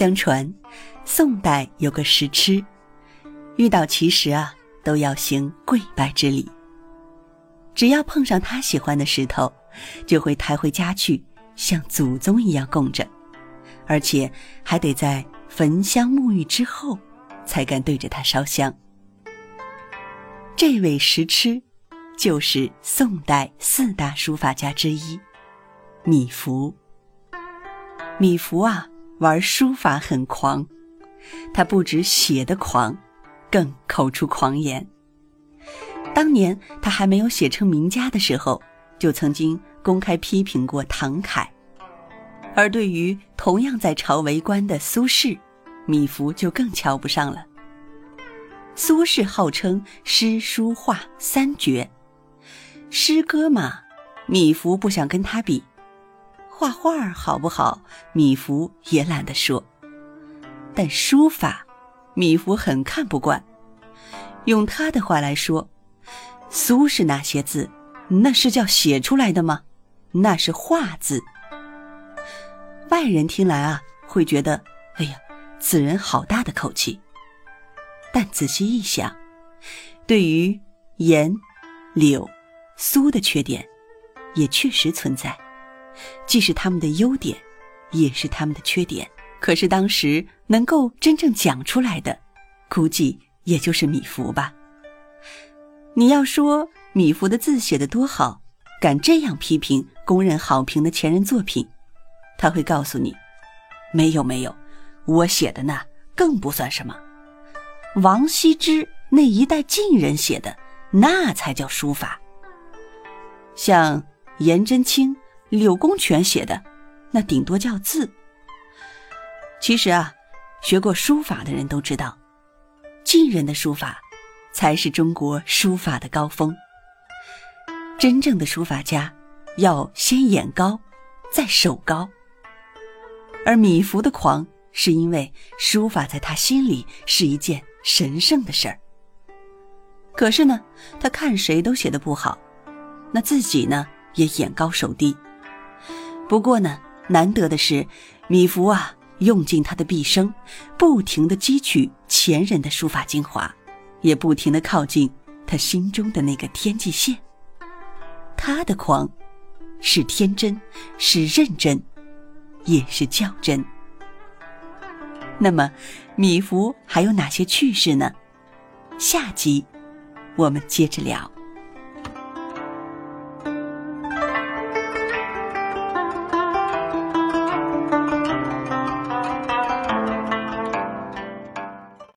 相传，宋代有个石痴，遇到奇石啊，都要行跪拜之礼。只要碰上他喜欢的石头，就会抬回家去，像祖宗一样供着，而且还得在焚香沐浴之后，才敢对着他烧香。这位石痴，就是宋代四大书法家之一，米芾。米芾啊。玩书法很狂，他不止写的狂，更口出狂言。当年他还没有写成名家的时候，就曾经公开批评过唐楷。而对于同样在朝为官的苏轼，米芾就更瞧不上了。苏轼号称诗书画三绝，诗歌嘛，米芾不想跟他比。画画好不好？米芾也懒得说。但书法，米芾很看不惯。用他的话来说，苏轼那些字，那是叫写出来的吗？那是画字。外人听来啊，会觉得，哎呀，此人好大的口气。但仔细一想，对于颜、柳、苏的缺点，也确实存在。既是他们的优点，也是他们的缺点。可是当时能够真正讲出来的，估计也就是米芾吧。你要说米芾的字写得多好，敢这样批评公认好评的前人作品，他会告诉你：没有没有，我写的那更不算什么。王羲之那一代晋人写的，那才叫书法。像颜真卿。柳公权写的，那顶多叫字。其实啊，学过书法的人都知道，晋人的书法才是中国书法的高峰。真正的书法家要先眼高，再手高。而米芾的狂，是因为书法在他心里是一件神圣的事儿。可是呢，他看谁都写的不好，那自己呢也眼高手低。不过呢，难得的是，米芾啊，用尽他的毕生，不停的汲取前人的书法精华，也不停的靠近他心中的那个天际线。他的狂，是天真，是认真，也是较真。那么，米芾还有哪些趣事呢？下集我们接着聊。